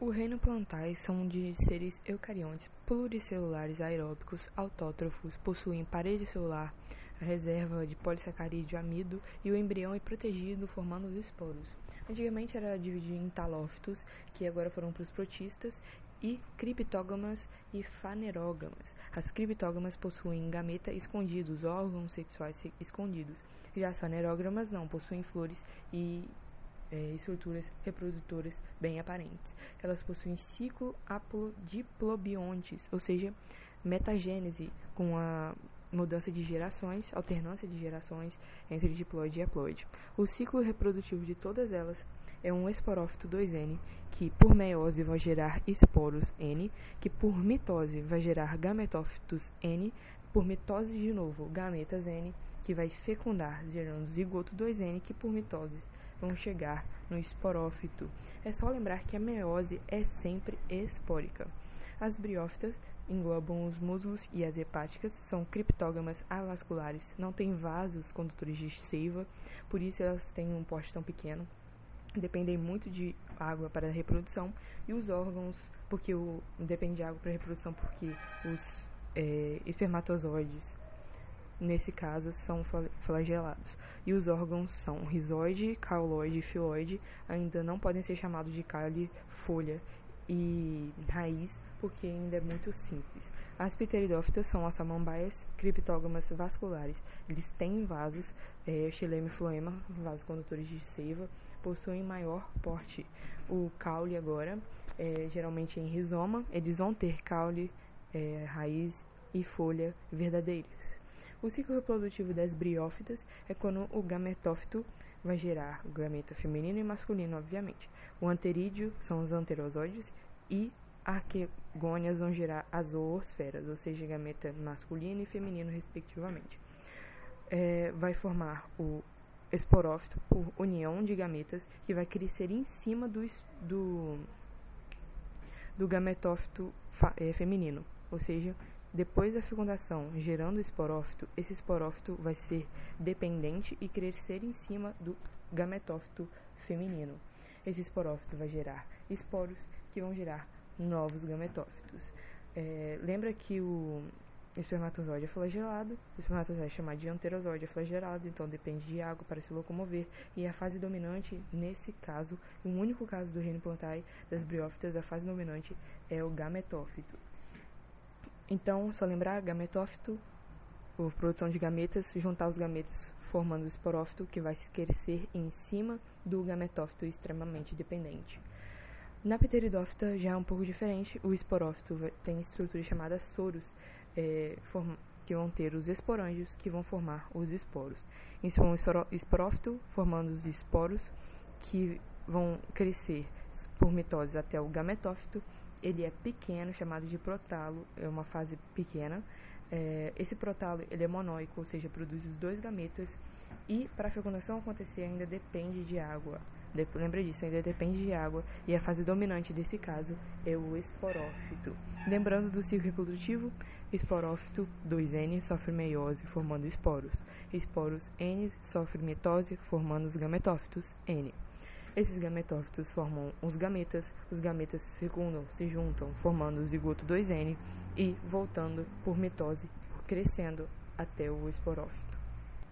O reino plantae são de seres eucariontes pluricelulares aeróbicos autótrofos, possuem parede celular, reserva de polissacarídeo amido e o embrião é protegido formando os esporos. Antigamente era dividido em talófitos, que agora foram para os protistas, e criptógamas e fanerógamas. As criptógamas possuem gameta escondidos, órgãos sexuais escondidos. Já as fanerógamas não, possuem flores e é, estruturas reprodutoras bem aparentes. Elas possuem ciclo aplodiplobiontes, ou seja, metagênese com a mudança de gerações, alternância de gerações entre diploide e haploide. O ciclo reprodutivo de todas elas é um esporófito 2N, que por meiose vai gerar esporos N, que por mitose vai gerar gametófitos N, por mitose de novo gametas N, que vai fecundar gerando zigoto 2N, que por mitose vão chegar no esporófito. É só lembrar que a meiose é sempre espórica. As briófitas englobam os muslos e as hepáticas, são criptógamas avasculares, não têm vasos condutores de seiva, por isso elas têm um porte tão pequeno. Dependem muito de água para a reprodução e os órgãos, porque o, depende de água para a reprodução, porque os é, espermatozoides nesse caso, são flagelados. E os órgãos são rizoide, cauloide e filoide, ainda não podem ser chamados de caule, folha e raiz, porque ainda é muito simples. As pteridófitas são as samambaias criptógamas vasculares. Eles têm vasos, é, xilema e floema, vasos condutores de seiva, possuem maior porte. O caule agora, é, geralmente em rizoma, eles vão ter caule, é, raiz e folha verdadeiros. O ciclo reprodutivo das briófitas é quando o gametófito vai gerar o gameta feminino e masculino, obviamente. O anterídeo são os anterosóides e arquegônias vão gerar as zoosferas, ou seja, gameta masculino e feminino, respectivamente. É, vai formar o esporófito por união de gametas que vai crescer em cima do, do, do gametófito é, feminino, ou seja, depois da fecundação, gerando esporófito, esse esporófito vai ser dependente e crescer em cima do gametófito feminino. Esse esporófito vai gerar esporos que vão gerar novos gametófitos. É, lembra que o espermatozoide é flagelado, o espermatozoide é chamado de anterosóide é flagelado, então depende de água para se locomover, e a fase dominante, nesse caso, o único caso do reino plantae das briófitas, a fase dominante é o gametófito. Então, só lembrar, gametófito, a produção de gametas, juntar os gametas formando o esporófito, que vai crescer em cima do gametófito extremamente dependente. Na pteridófita já é um pouco diferente, o esporófito tem estrutura chamada soros, é, que vão ter os esporângios que vão formar os esporos. É um esporófito formando os esporos que vão crescer por mitose até o gametófito ele é pequeno, chamado de protalo, é uma fase pequena. É, esse protalo ele é monóico, ou seja, produz os dois gametas e para a fecundação acontecer ainda depende de água. De, lembra disso, ainda depende de água e a fase dominante desse caso é o esporófito. Lembrando do ciclo reprodutivo, esporófito 2N sofre meiose formando esporos. Esporos N sofre mitose formando os gametófitos N. Esses gametófitos formam os gametas, os gametas fecundam, se juntam, formando o zigoto 2N e voltando por mitose, crescendo até o esporófito.